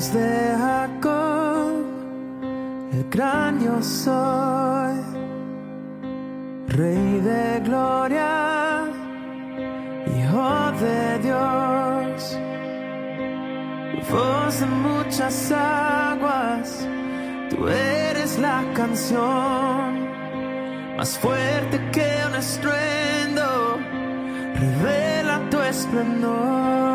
De Jacob, el gran yo soy, Rey de gloria, Hijo de Dios, voz de muchas aguas, tú eres la canción más fuerte que un estruendo, revela tu esplendor.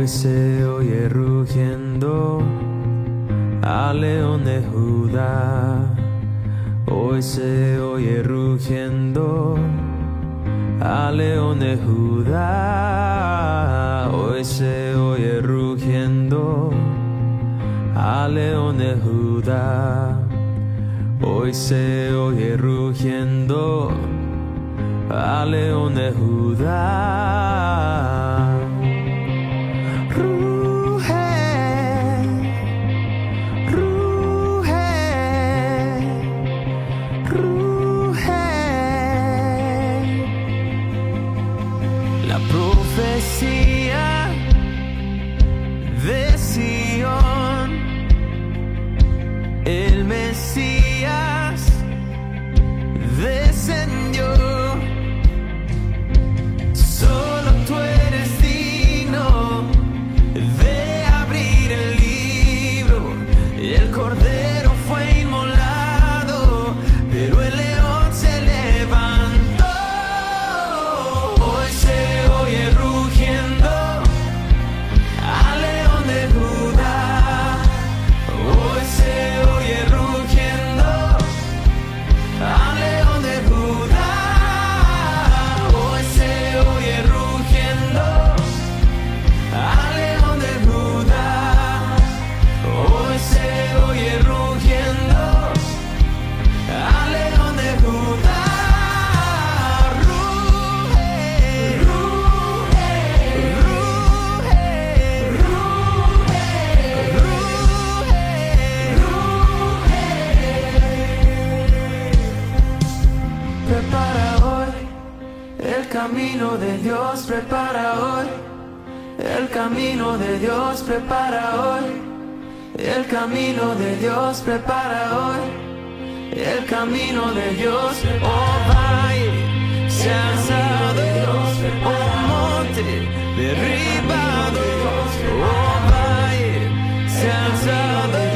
Hoy se oye rugiendo al león de Judá. Hoy se oye rugiendo al león de Judá. Hoy se oye rugiendo al león de Judá. Hoy se oye rugiendo al león de Judá. Prepara hoy. El camino de Dios, prepara hoy. El camino de Dios, prepara hoy. El camino de Dios, prepara hoy. El camino de Dios, oh valle, se ha alzado, oh monte, derribado, oh valle, se alzado,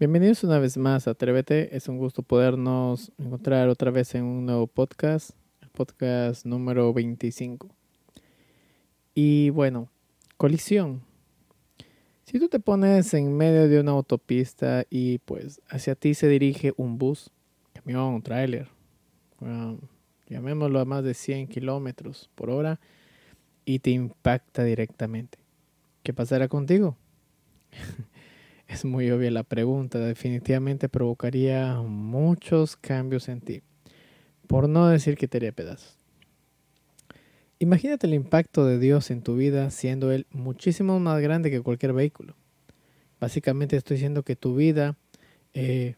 Bienvenidos una vez más a Atrévete. Es un gusto podernos encontrar otra vez en un nuevo podcast, el podcast número 25. Y bueno, colisión. Si tú te pones en medio de una autopista y pues hacia ti se dirige un bus, camión, tráiler, um, llamémoslo a más de 100 kilómetros por hora, y te impacta directamente, ¿qué pasará contigo? Es muy obvia la pregunta, definitivamente provocaría muchos cambios en ti, por no decir que te haría pedazos. Imagínate el impacto de Dios en tu vida siendo Él muchísimo más grande que cualquier vehículo. Básicamente estoy diciendo que tu vida eh,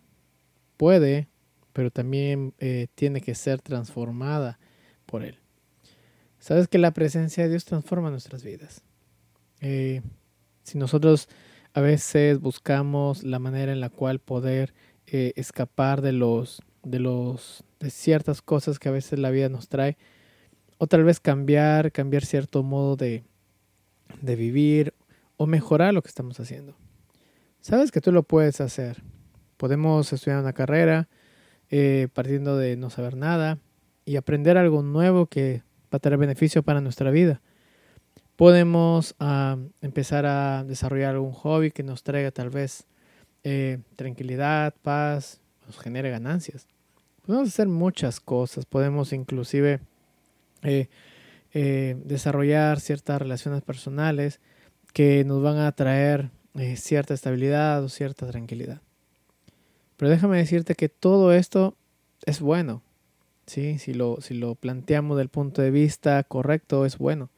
puede, pero también eh, tiene que ser transformada por Él. Sabes que la presencia de Dios transforma nuestras vidas. Eh, si nosotros a veces buscamos la manera en la cual poder eh, escapar de los, de los, de ciertas cosas que a veces la vida nos trae. O tal vez cambiar, cambiar cierto modo de, de vivir o mejorar lo que estamos haciendo. Sabes que tú lo puedes hacer. Podemos estudiar una carrera eh, partiendo de no saber nada y aprender algo nuevo que va a tener beneficio para nuestra vida podemos ah, empezar a desarrollar algún hobby que nos traiga tal vez eh, tranquilidad, paz, nos genere ganancias. Podemos hacer muchas cosas, podemos inclusive eh, eh, desarrollar ciertas relaciones personales que nos van a traer cierta estabilidad o cierta tranquilidad. Pero déjame decirte que todo esto es bueno. ¿sí? Si, lo, si lo planteamos del punto de vista correcto, es bueno.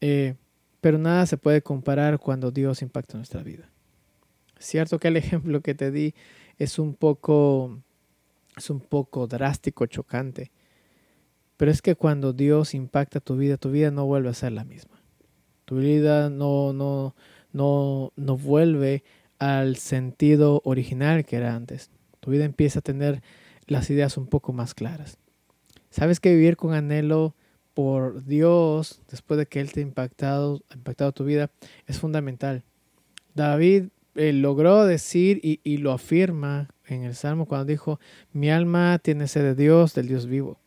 Eh, pero nada se puede comparar cuando Dios impacta nuestra vida. Cierto que el ejemplo que te di es un poco, es un poco drástico, chocante. Pero es que cuando Dios impacta tu vida, tu vida no vuelve a ser la misma. Tu vida no, no, no, no vuelve al sentido original que era antes. Tu vida empieza a tener las ideas un poco más claras. Sabes que vivir con anhelo por Dios, después de que Él te ha impactado, impactado tu vida, es fundamental. David eh, logró decir y, y, lo afirma en el Salmo cuando dijo, mi alma tiene sed de Dios, del Dios vivo.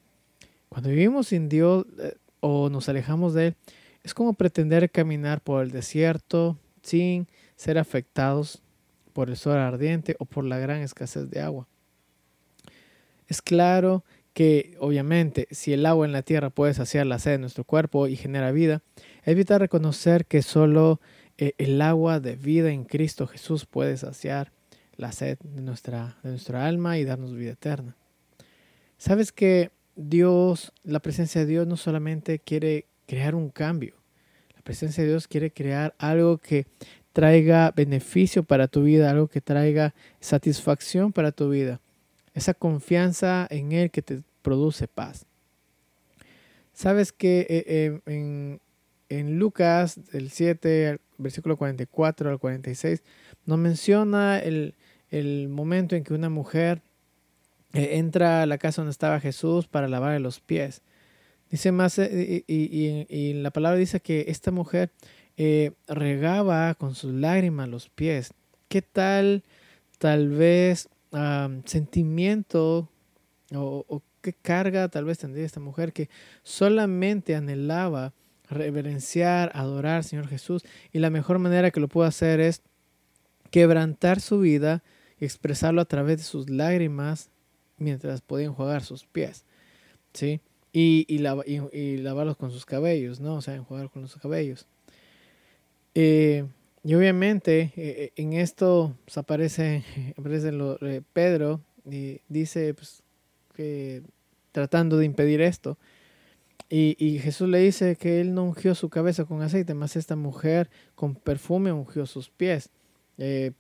Cuando vivimos sin Dios eh, o nos alejamos de Él, es como pretender caminar por el desierto sin ser afectados por el sol ardiente o por la gran escasez de agua. Es claro que obviamente si el agua en la tierra puede saciar la sed de nuestro cuerpo y genera vida, evita reconocer que solo eh, el agua de vida en Cristo Jesús puede saciar la sed de nuestra, de nuestra alma y darnos vida eterna. Sabes que Dios, la presencia de Dios no solamente quiere crear un cambio, la presencia de Dios quiere crear algo que traiga beneficio para tu vida, algo que traiga satisfacción para tu vida esa confianza en Él que te produce paz. Sabes que eh, eh, en, Lucas, el 7, versículo 44 al 46, nos menciona el, el momento en que una mujer eh, entra a la casa donde estaba Jesús para lavarle los pies. Dice más, y, y, y, la palabra dice que esta mujer regaba con sus lágrimas los pies. ¿Qué tal, tal vez, sentimiento o, qué carga tal vez tendría esta mujer que solamente anhelaba reverenciar, adorar al Señor Jesús y la mejor manera que lo pudo hacer es quebrantar su vida y expresarlo a través de sus lágrimas mientras podía enjuagar sus pies, ¿sí? Y, y, lavarlos con sus cabellos, ¿no? O sea, enjuagar con los cabellos. Eh, y obviamente eh, eh, en esto pues, aparece, aparece lo, eh, Pedro y dice pues, que tratando de impedir esto. Y, y, Jesús le dice que él no ungió su cabeza con aceite, más esta mujer con perfume ungió sus pies.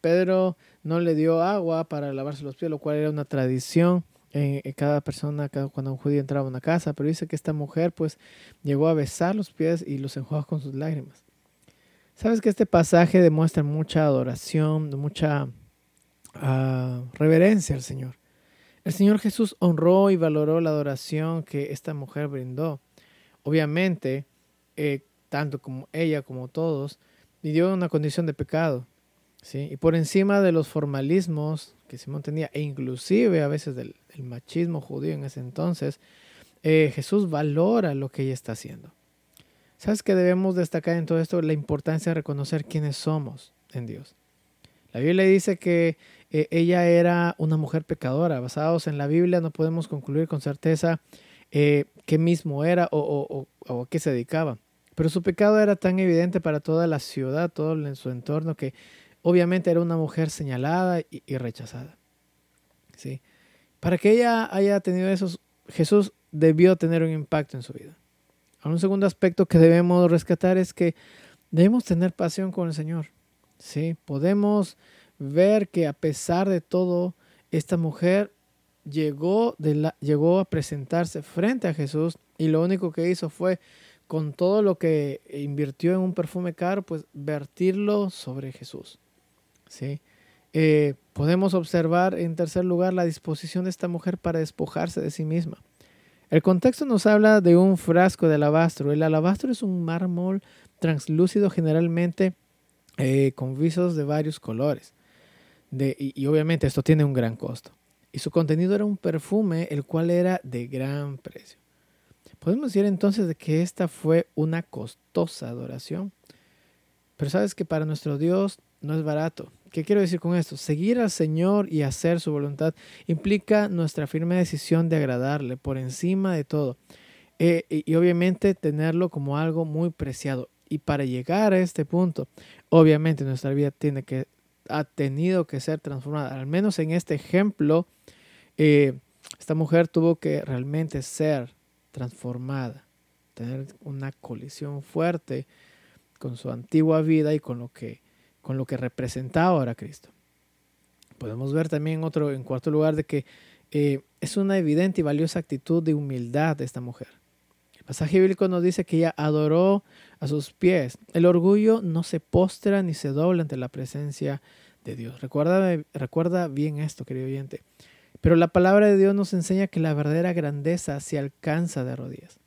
Pedro no le dio agua para lavarse los pies, lo cual era una tradición en, cada persona, cuando un judío entraba a una casa, pero dice que esta mujer pues llegó a besar los pies y los enjuagó con sus lágrimas. Sabes que este pasaje demuestra mucha adoración, mucha uh, reverencia al Señor. El Señor Jesús honró y valoró la adoración que esta mujer brindó. Obviamente, eh, tanto como ella como todos, vivió una condición de pecado. ¿sí? Y por encima de los formalismos que Simón tenía, e inclusive a veces del, machismo judío en ese entonces, eh, Jesús valora lo que ella está haciendo. ¿Sabes que debemos destacar en todo esto? La importancia de reconocer quiénes somos en Dios. La Biblia dice que eh, ella era una mujer pecadora. Basados en la Biblia no podemos concluir con certeza eh, qué mismo era o, a qué se dedicaba. Pero su pecado era tan evidente para toda la ciudad, todo en su entorno, que obviamente era una mujer señalada y, y rechazada. ¿Sí? Para que ella haya tenido eso, Jesús debió tener un impacto en su vida. Un segundo aspecto que debemos rescatar es que debemos tener pasión con el Señor. Sí, podemos ver que a pesar de todo, esta mujer llegó, llegó a presentarse frente a Jesús y lo único que hizo fue, con todo lo que invirtió en un perfume caro, pues vertirlo sobre Jesús. ¿sí? Eh, podemos observar en tercer lugar la disposición de esta mujer para despojarse de sí misma. El contexto nos habla de un frasco de alabastro. El alabastro es un mármol translúcido generalmente eh, con visos de varios colores. Y, y, obviamente esto tiene un gran costo. Y su contenido era un perfume, el cual era de gran precio. Podemos decir entonces de que esta fue una costosa adoración. Pero sabes que para nuestro Dios no es barato. ¿Qué quiero decir con esto? Seguir al Señor y hacer su voluntad implica nuestra firme decisión de agradarle por encima de todo. Eh, y, obviamente tenerlo como algo muy preciado. Y para llegar a este punto, obviamente nuestra vida tiene que, ha tenido que ser transformada. Al menos en este ejemplo, eh, esta mujer tuvo que realmente ser transformada, tener una colisión fuerte con su antigua vida y con lo que con lo que representaba ahora Cristo. Podemos ver también otro, en cuarto lugar, de que eh, es una evidente y valiosa actitud de humildad de esta mujer. El pasaje bíblico nos dice que ella adoró a sus pies. El orgullo no se postra ni se dobla ante la presencia de Dios. Recuerda, recuerda bien esto, querido oyente. Pero la palabra de Dios nos enseña que la verdadera grandeza se alcanza de rodillas.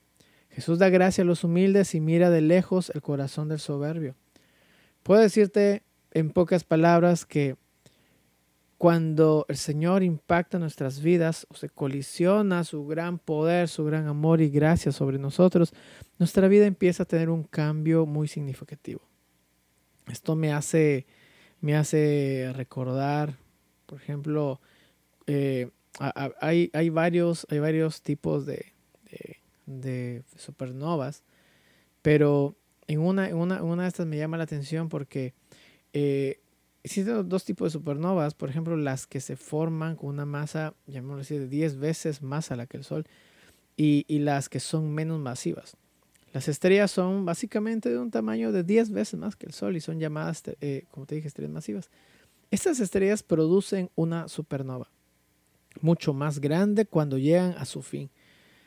Jesús da gracia a los humildes y mira de lejos el corazón del soberbio. Puedo decirte en pocas palabras que cuando el Señor impacta nuestras vidas o se colisiona su gran poder, su gran amor y gracia sobre nosotros, nuestra vida empieza a tener un cambio muy significativo. Esto me hace, me hace recordar, por ejemplo, eh, hay, hay, varios, hay varios tipos de, de, supernovas, pero en una, en una, una de estas me llama la atención porque eh, existen dos tipos de supernovas, por ejemplo, las que se forman con una masa, llamémoslo así, de 10 veces más a la que el Sol, y, las que son menos masivas. Las estrellas son básicamente de un tamaño de 10 veces más que el Sol y son llamadas, eh, como te dije, estrellas masivas. Estas estrellas producen una supernova mucho más grande cuando llegan a su fin.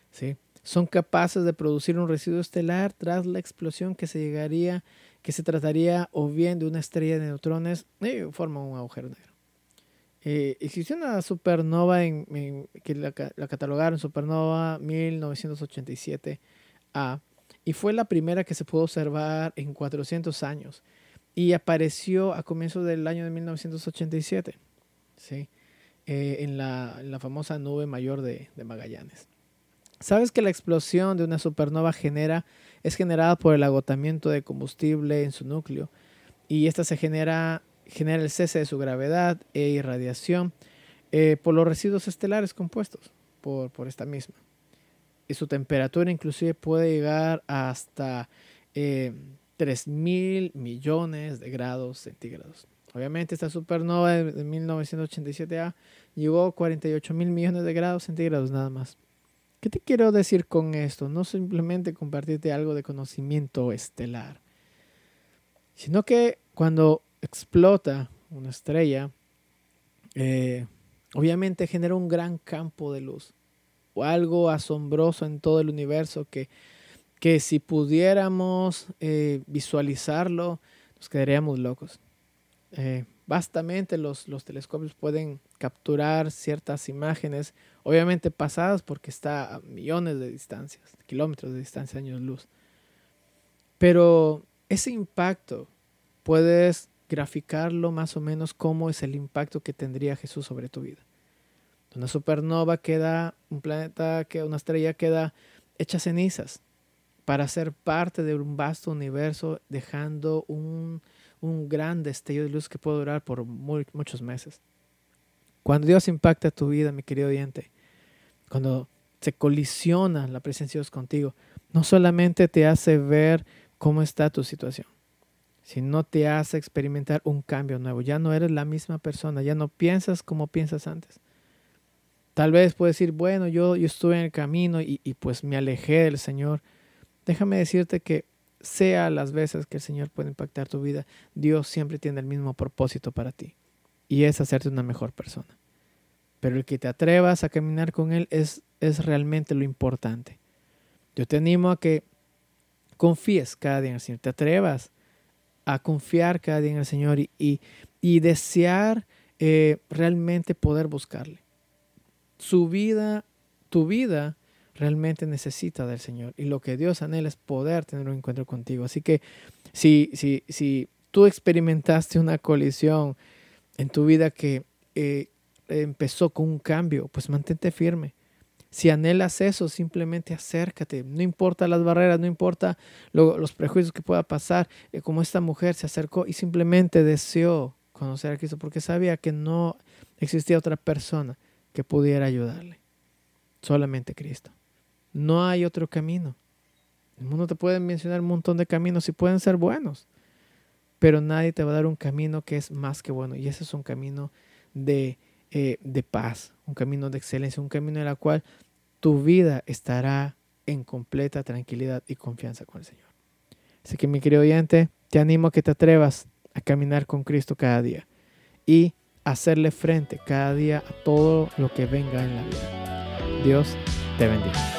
¿sí? Son capaces de producir un residuo estelar tras la explosión que se llegaría que se trataría o bien de una estrella de neutrones y eh, forma un agujero negro. Eh, existió una supernova en, en, que la, la, catalogaron supernova 1987A y fue la primera que se pudo observar en 400 años y apareció a comienzos del año de 1987 ¿sí? Eh, en, la, en, la, famosa nube mayor de, de Magallanes. ¿Sabes que la explosión de una supernova genera es generada por el agotamiento de combustible en su núcleo y esta se genera, genera el cese de su gravedad e irradiación eh, por los residuos estelares compuestos por, por, esta misma. Y su temperatura inclusive puede llegar hasta eh, 3 mil millones de grados centígrados. Obviamente esta supernova de, de 1987A llegó a 48 mil millones de grados centígrados nada más. ¿Qué te quiero decir con esto? No simplemente compartirte algo de conocimiento estelar, sino que cuando explota una estrella, eh, obviamente genera un gran campo de luz o algo asombroso en todo el universo que, que si pudiéramos eh, visualizarlo, nos quedaríamos locos. Eh, Bastamente los, los telescopios pueden capturar ciertas imágenes, obviamente pasadas porque está a millones de distancias, kilómetros de distancia, años luz. Pero ese impacto puedes graficarlo más o menos cómo es el impacto que tendría Jesús sobre tu vida. Una supernova queda, un planeta, que una estrella queda hecha cenizas para ser parte de un vasto universo, dejando un, un gran destello de luz que puede durar por muchos meses. Cuando Dios impacta tu vida, mi querido oyente, cuando se colisiona la presencia de Dios contigo, no solamente te hace ver cómo está tu situación, sino te hace experimentar un cambio nuevo. Ya no eres la misma persona, ya no piensas como piensas antes. Tal vez puedes decir, bueno, yo, yo estuve en el camino y, y pues me alejé del Señor. Déjame decirte que sea las veces que el Señor puede impactar tu vida, Dios siempre tiene el mismo propósito para ti y es hacerte una mejor persona. Pero el que te atrevas a caminar con Él es, es realmente lo importante. Yo te animo a que confíes cada día en el Señor, te atrevas a confiar cada día en el Señor y, y, desear eh, realmente poder buscarle. Su vida, tu vida realmente necesita del Señor y lo que Dios anhela es poder tener un encuentro contigo. Así que si, si, si tú experimentaste una colisión en tu vida que eh, empezó con un cambio, pues mantente firme. Si anhelas eso, simplemente acércate. No importa las barreras, no importa los prejuicios que pueda pasar. Eh, como esta mujer se acercó y simplemente deseó conocer a Cristo porque sabía que no existía otra persona que pudiera ayudarle. Solamente Cristo. No hay otro camino. El mundo te puede mencionar un montón de caminos y pueden ser buenos, pero nadie te va a dar un camino que es más que bueno. Y ese es un camino de eh, de paz, un camino de excelencia, un camino en el cual tu vida estará en completa tranquilidad y confianza con el Señor. Así que mi querido oyente, te animo a que te atrevas a caminar con Cristo cada día y hacerle frente cada día a todo lo que venga en la vida. Dios te bendiga.